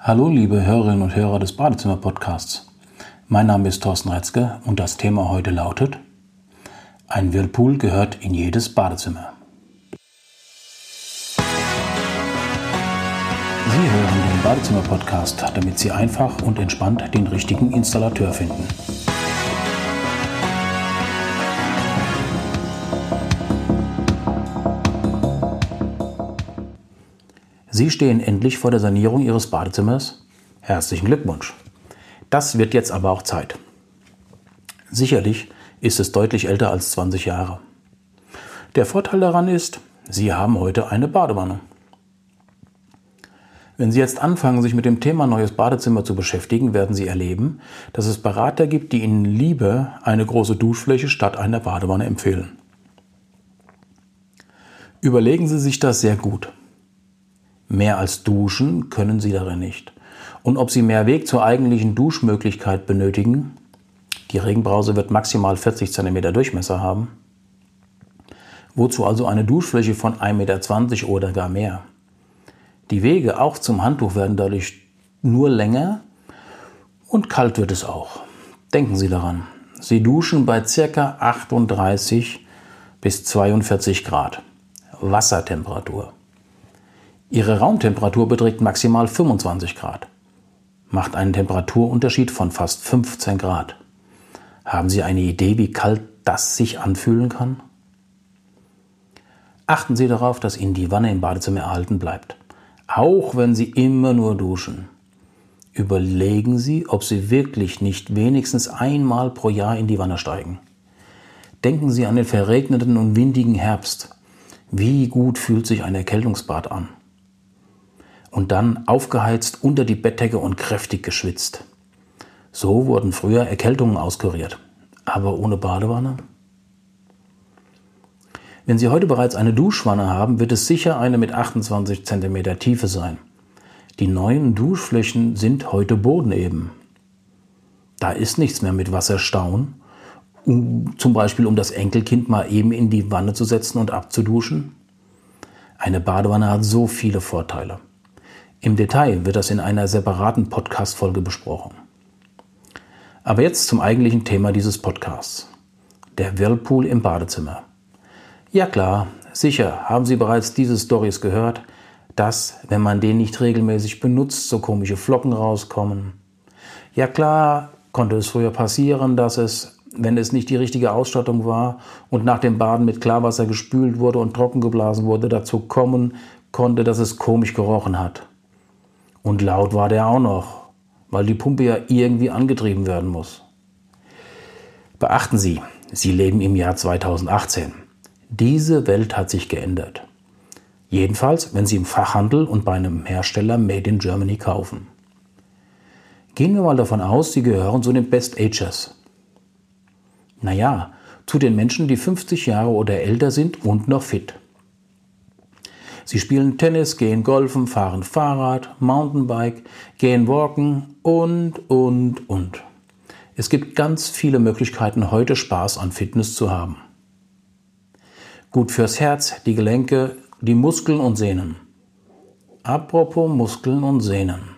Hallo liebe Hörerinnen und Hörer des Badezimmer-Podcasts. Mein Name ist Thorsten Retzke und das Thema heute lautet Ein Whirlpool gehört in jedes Badezimmer. Sie hören den Badezimmer-Podcast, damit Sie einfach und entspannt den richtigen Installateur finden. Sie stehen endlich vor der Sanierung Ihres Badezimmers. Herzlichen Glückwunsch. Das wird jetzt aber auch Zeit. Sicherlich ist es deutlich älter als 20 Jahre. Der Vorteil daran ist, Sie haben heute eine Badewanne. Wenn Sie jetzt anfangen, sich mit dem Thema neues Badezimmer zu beschäftigen, werden Sie erleben, dass es Berater gibt, die Ihnen lieber eine große Duschfläche statt einer Badewanne empfehlen. Überlegen Sie sich das sehr gut. Mehr als duschen können sie darin nicht. Und ob sie mehr Weg zur eigentlichen Duschmöglichkeit benötigen, die Regenbrause wird maximal 40 cm Durchmesser haben, wozu also eine Duschfläche von 1,20 Meter oder gar mehr. Die Wege auch zum Handtuch werden dadurch nur länger und kalt wird es auch. Denken Sie daran, Sie duschen bei ca. 38 bis 42 Grad Wassertemperatur. Ihre Raumtemperatur beträgt maximal 25 Grad. Macht einen Temperaturunterschied von fast 15 Grad. Haben Sie eine Idee, wie kalt das sich anfühlen kann? Achten Sie darauf, dass Ihnen die Wanne im Badezimmer erhalten bleibt. Auch wenn Sie immer nur duschen. Überlegen Sie, ob Sie wirklich nicht wenigstens einmal pro Jahr in die Wanne steigen. Denken Sie an den verregneten und windigen Herbst. Wie gut fühlt sich ein Erkältungsbad an? Und dann aufgeheizt unter die Bettdecke und kräftig geschwitzt. So wurden früher Erkältungen auskuriert. Aber ohne Badewanne? Wenn Sie heute bereits eine Duschwanne haben, wird es sicher eine mit 28 cm Tiefe sein. Die neuen Duschflächen sind heute bodeneben. Da ist nichts mehr mit Wasserstauen, um, zum Beispiel um das Enkelkind mal eben in die Wanne zu setzen und abzuduschen. Eine Badewanne hat so viele Vorteile. Im Detail wird das in einer separaten Podcast-Folge besprochen. Aber jetzt zum eigentlichen Thema dieses Podcasts. Der Whirlpool im Badezimmer. Ja klar, sicher haben Sie bereits diese Stories gehört, dass, wenn man den nicht regelmäßig benutzt, so komische Flocken rauskommen. Ja klar, konnte es früher passieren, dass es, wenn es nicht die richtige Ausstattung war und nach dem Baden mit Klarwasser gespült wurde und trocken geblasen wurde, dazu kommen konnte, dass es komisch gerochen hat. Und laut war der auch noch, weil die Pumpe ja irgendwie angetrieben werden muss. Beachten Sie, Sie leben im Jahr 2018. Diese Welt hat sich geändert. Jedenfalls, wenn Sie im Fachhandel und bei einem Hersteller Made in Germany kaufen. Gehen wir mal davon aus, Sie gehören zu den Best Agers. Naja, zu den Menschen, die 50 Jahre oder älter sind und noch fit. Sie spielen Tennis, gehen golfen, fahren Fahrrad, Mountainbike, gehen walken und, und, und. Es gibt ganz viele Möglichkeiten, heute Spaß an Fitness zu haben. Gut fürs Herz, die Gelenke, die Muskeln und Sehnen. Apropos Muskeln und Sehnen.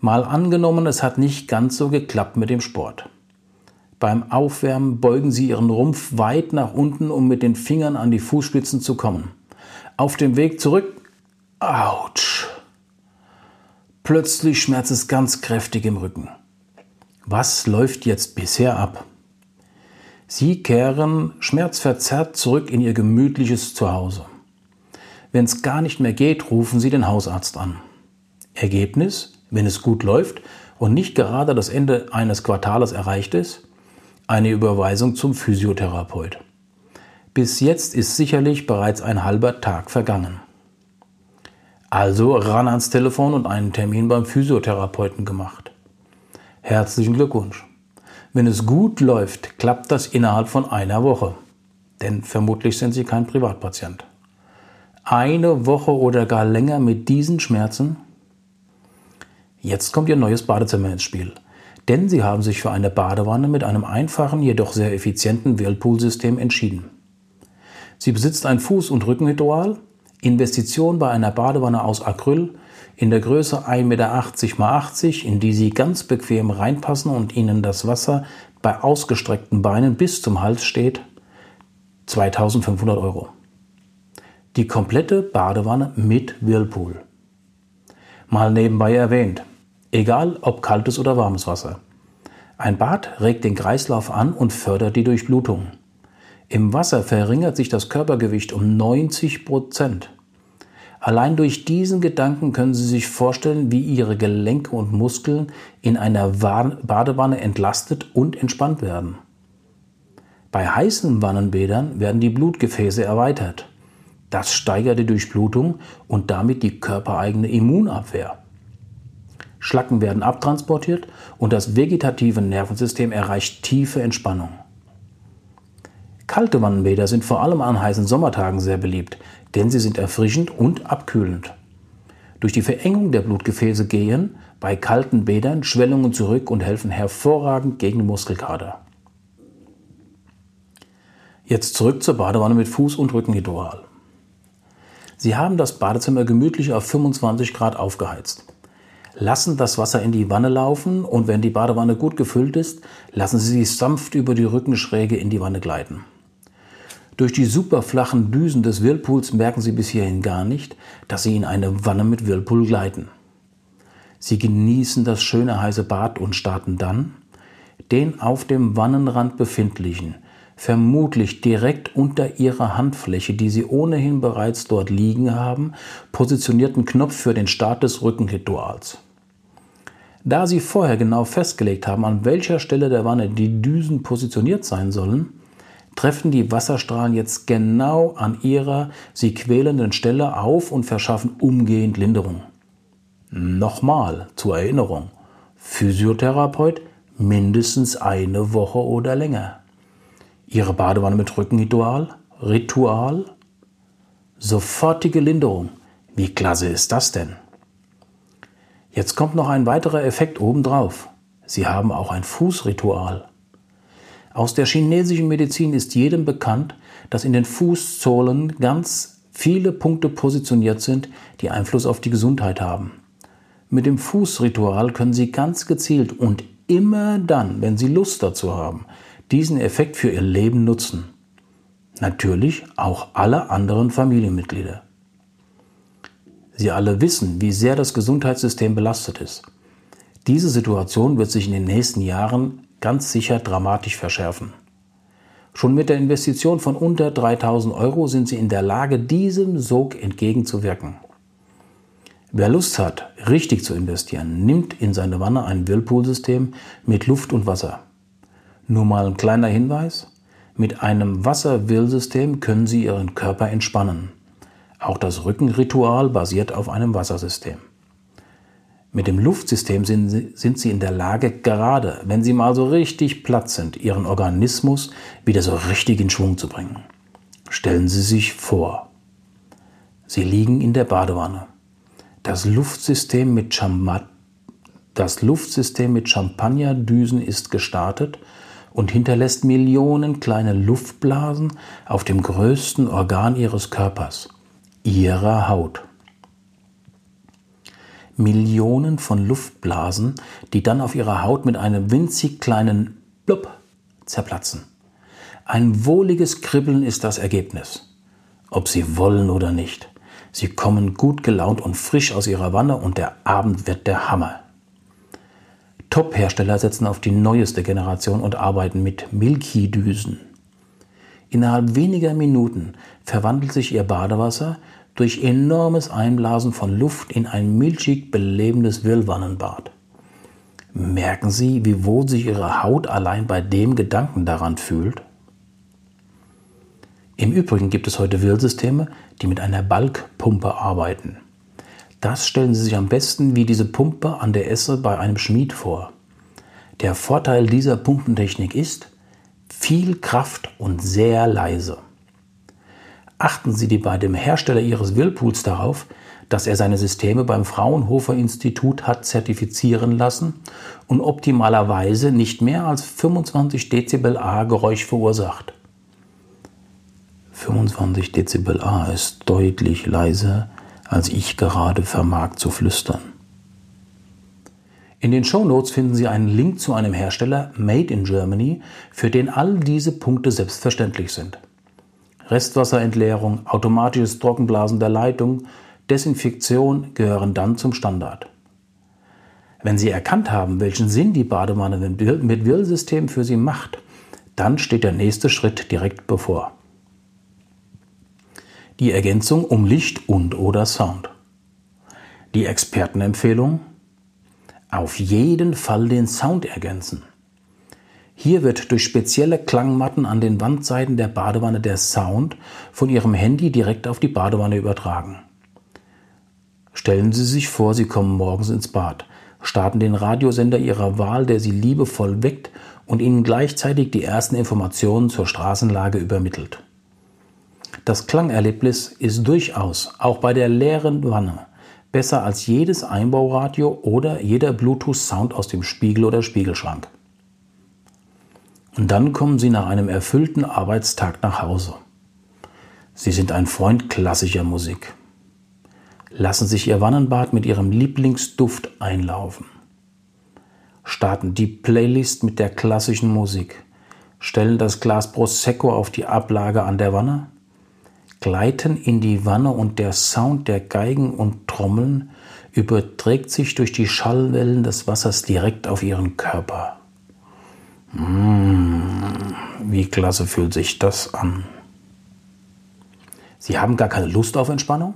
Mal angenommen, es hat nicht ganz so geklappt mit dem Sport. Beim Aufwärmen beugen Sie Ihren Rumpf weit nach unten, um mit den Fingern an die Fußspitzen zu kommen. Auf dem Weg zurück, ouch. Plötzlich schmerzt es ganz kräftig im Rücken. Was läuft jetzt bisher ab? Sie kehren schmerzverzerrt zurück in ihr gemütliches Zuhause. Wenn es gar nicht mehr geht, rufen Sie den Hausarzt an. Ergebnis, wenn es gut läuft und nicht gerade das Ende eines Quartales erreicht ist, eine Überweisung zum Physiotherapeut. Bis jetzt ist sicherlich bereits ein halber Tag vergangen. Also ran ans Telefon und einen Termin beim Physiotherapeuten gemacht. Herzlichen Glückwunsch. Wenn es gut läuft, klappt das innerhalb von einer Woche. Denn vermutlich sind Sie kein Privatpatient. Eine Woche oder gar länger mit diesen Schmerzen? Jetzt kommt Ihr neues Badezimmer ins Spiel. Denn Sie haben sich für eine Badewanne mit einem einfachen, jedoch sehr effizienten Whirlpool-System entschieden. Sie besitzt ein Fuß- und Rückenritual, Investition bei einer Badewanne aus Acryl in der Größe 1,80 Meter x 80, in die Sie ganz bequem reinpassen und Ihnen das Wasser bei ausgestreckten Beinen bis zum Hals steht, 2500 Euro. Die komplette Badewanne mit Whirlpool. Mal nebenbei erwähnt, egal ob kaltes oder warmes Wasser. Ein Bad regt den Kreislauf an und fördert die Durchblutung. Im Wasser verringert sich das Körpergewicht um 90 Prozent. Allein durch diesen Gedanken können Sie sich vorstellen, wie Ihre Gelenke und Muskeln in einer Badewanne entlastet und entspannt werden. Bei heißen Wannenbädern werden die Blutgefäße erweitert. Das steigert die Durchblutung und damit die körpereigene Immunabwehr. Schlacken werden abtransportiert und das vegetative Nervensystem erreicht tiefe Entspannung. Kalte Wannenbäder sind vor allem an heißen Sommertagen sehr beliebt, denn sie sind erfrischend und abkühlend. Durch die Verengung der Blutgefäße gehen bei kalten Bädern Schwellungen zurück und helfen hervorragend gegen Muskelkater. Jetzt zurück zur Badewanne mit Fuß- und Rückenritual. Sie haben das Badezimmer gemütlich auf 25 Grad aufgeheizt. Lassen das Wasser in die Wanne laufen und wenn die Badewanne gut gefüllt ist, lassen Sie sie sanft über die Rückenschräge in die Wanne gleiten. Durch die superflachen Düsen des Whirlpools merken Sie bis hierhin gar nicht, dass Sie in eine Wanne mit Whirlpool gleiten. Sie genießen das schöne heiße Bad und starten dann den auf dem Wannenrand befindlichen, vermutlich direkt unter Ihrer Handfläche, die Sie ohnehin bereits dort liegen haben, positionierten Knopf für den Start des Rückenrituals. Da Sie vorher genau festgelegt haben, an welcher Stelle der Wanne die Düsen positioniert sein sollen, treffen die Wasserstrahlen jetzt genau an ihrer sie quälenden Stelle auf und verschaffen umgehend Linderung. Nochmal zur Erinnerung. Physiotherapeut mindestens eine Woche oder länger. Ihre Badewanne mit Rückenritual? Ritual? Sofortige Linderung. Wie klasse ist das denn? Jetzt kommt noch ein weiterer Effekt obendrauf. Sie haben auch ein Fußritual. Aus der chinesischen Medizin ist jedem bekannt, dass in den Fußzolen ganz viele Punkte positioniert sind, die Einfluss auf die Gesundheit haben. Mit dem Fußritual können Sie ganz gezielt und immer dann, wenn Sie Lust dazu haben, diesen Effekt für Ihr Leben nutzen. Natürlich auch alle anderen Familienmitglieder. Sie alle wissen, wie sehr das Gesundheitssystem belastet ist. Diese Situation wird sich in den nächsten Jahren ganz sicher dramatisch verschärfen. Schon mit der Investition von unter 3000 Euro sind Sie in der Lage, diesem Sog entgegenzuwirken. Wer Lust hat, richtig zu investieren, nimmt in seine Wanne ein Whirlpool-System mit Luft und Wasser. Nur mal ein kleiner Hinweis. Mit einem Wasser-Will-System können Sie Ihren Körper entspannen. Auch das Rückenritual basiert auf einem Wassersystem. Mit dem Luftsystem sind sie, sind sie in der Lage, gerade wenn sie mal so richtig platt sind, ihren Organismus wieder so richtig in Schwung zu bringen. Stellen Sie sich vor, Sie liegen in der Badewanne. Das Luftsystem mit, Champa das Luftsystem mit Champagnerdüsen ist gestartet und hinterlässt Millionen kleine Luftblasen auf dem größten Organ Ihres Körpers, Ihrer Haut. Millionen von Luftblasen, die dann auf ihrer Haut mit einem winzig kleinen Blub zerplatzen. Ein wohliges Kribbeln ist das Ergebnis. Ob sie wollen oder nicht. Sie kommen gut gelaunt und frisch aus ihrer Wanne und der Abend wird der Hammer. Top-Hersteller setzen auf die neueste Generation und arbeiten mit Milky-Düsen. Innerhalb weniger Minuten verwandelt sich ihr Badewasser durch enormes Einblasen von Luft in ein milchig belebendes Wildwannenbad. Merken Sie, wie wohl sich Ihre Haut allein bei dem Gedanken daran fühlt? Im Übrigen gibt es heute Wirrsysteme, die mit einer Balkpumpe arbeiten. Das stellen Sie sich am besten wie diese Pumpe an der Esse bei einem Schmied vor. Der Vorteil dieser Pumpentechnik ist viel Kraft und sehr leise achten Sie bei dem Hersteller Ihres Whirlpools darauf, dass er seine Systeme beim Fraunhofer Institut hat zertifizieren lassen und optimalerweise nicht mehr als 25 Dezibel A Geräusch verursacht. 25 Dezibel A ist deutlich leiser, als ich gerade vermag zu flüstern. In den Show Notes finden Sie einen Link zu einem Hersteller Made in Germany, für den all diese Punkte selbstverständlich sind. Restwasserentleerung, automatisches Trockenblasen der Leitung, Desinfektion gehören dann zum Standard. Wenn Sie erkannt haben, welchen Sinn die Badewanne mit Wirlsystem für Sie macht, dann steht der nächste Schritt direkt bevor. Die Ergänzung um Licht und oder Sound. Die Expertenempfehlung? Auf jeden Fall den Sound ergänzen. Hier wird durch spezielle Klangmatten an den Wandseiten der Badewanne der Sound von Ihrem Handy direkt auf die Badewanne übertragen. Stellen Sie sich vor, Sie kommen morgens ins Bad, starten den Radiosender Ihrer Wahl, der Sie liebevoll weckt und Ihnen gleichzeitig die ersten Informationen zur Straßenlage übermittelt. Das Klangerlebnis ist durchaus, auch bei der leeren Wanne, besser als jedes Einbauradio oder jeder Bluetooth-Sound aus dem Spiegel oder Spiegelschrank. Und dann kommen Sie nach einem erfüllten Arbeitstag nach Hause. Sie sind ein Freund klassischer Musik. Lassen sich Ihr Wannenbad mit Ihrem Lieblingsduft einlaufen. Starten die Playlist mit der klassischen Musik. Stellen das Glas Prosecco auf die Ablage an der Wanne gleiten in die Wanne und der Sound der Geigen und Trommeln überträgt sich durch die Schallwellen des Wassers direkt auf ihren Körper. Mmh, wie klasse fühlt sich das an. Sie haben gar keine Lust auf Entspannung?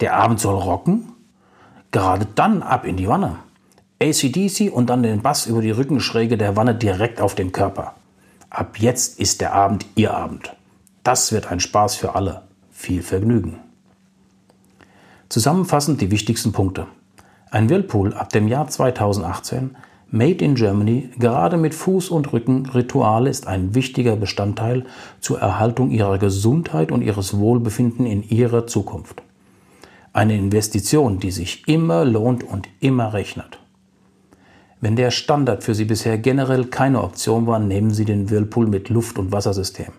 Der Abend soll rocken? Gerade dann ab in die Wanne. ACDC und dann den Bass über die Rückenschräge der Wanne direkt auf den Körper. Ab jetzt ist der Abend Ihr Abend. Das wird ein Spaß für alle. Viel Vergnügen. Zusammenfassend die wichtigsten Punkte. Ein Whirlpool ab dem Jahr 2018, Made in Germany, gerade mit Fuß- und Rückenrituale ist ein wichtiger Bestandteil zur Erhaltung ihrer Gesundheit und ihres Wohlbefinden in ihrer Zukunft. Eine Investition, die sich immer lohnt und immer rechnet. Wenn der Standard für Sie bisher generell keine Option war, nehmen Sie den Whirlpool mit Luft- und Wassersystem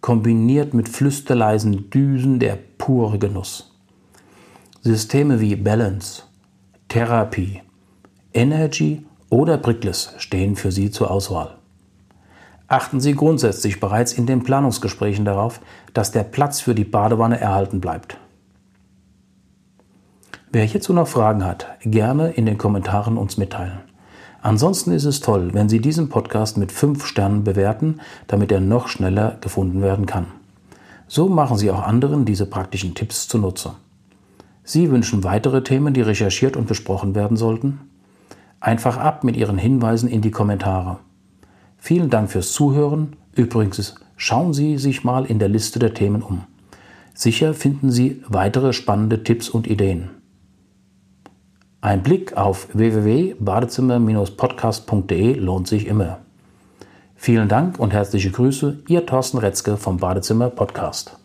kombiniert mit flüsterleisen Düsen der pure Genuss. Systeme wie Balance, Therapie, Energy oder Brickless stehen für Sie zur Auswahl. Achten Sie grundsätzlich bereits in den Planungsgesprächen darauf, dass der Platz für die Badewanne erhalten bleibt. Wer hierzu noch Fragen hat, gerne in den Kommentaren uns mitteilen. Ansonsten ist es toll, wenn Sie diesen Podcast mit 5 Sternen bewerten, damit er noch schneller gefunden werden kann. So machen Sie auch anderen diese praktischen Tipps zunutze. Sie wünschen weitere Themen, die recherchiert und besprochen werden sollten? Einfach ab mit Ihren Hinweisen in die Kommentare. Vielen Dank fürs Zuhören. Übrigens, schauen Sie sich mal in der Liste der Themen um. Sicher finden Sie weitere spannende Tipps und Ideen. Ein Blick auf www.badezimmer-podcast.de lohnt sich immer. Vielen Dank und herzliche Grüße, Ihr Thorsten Retzke vom Badezimmer Podcast.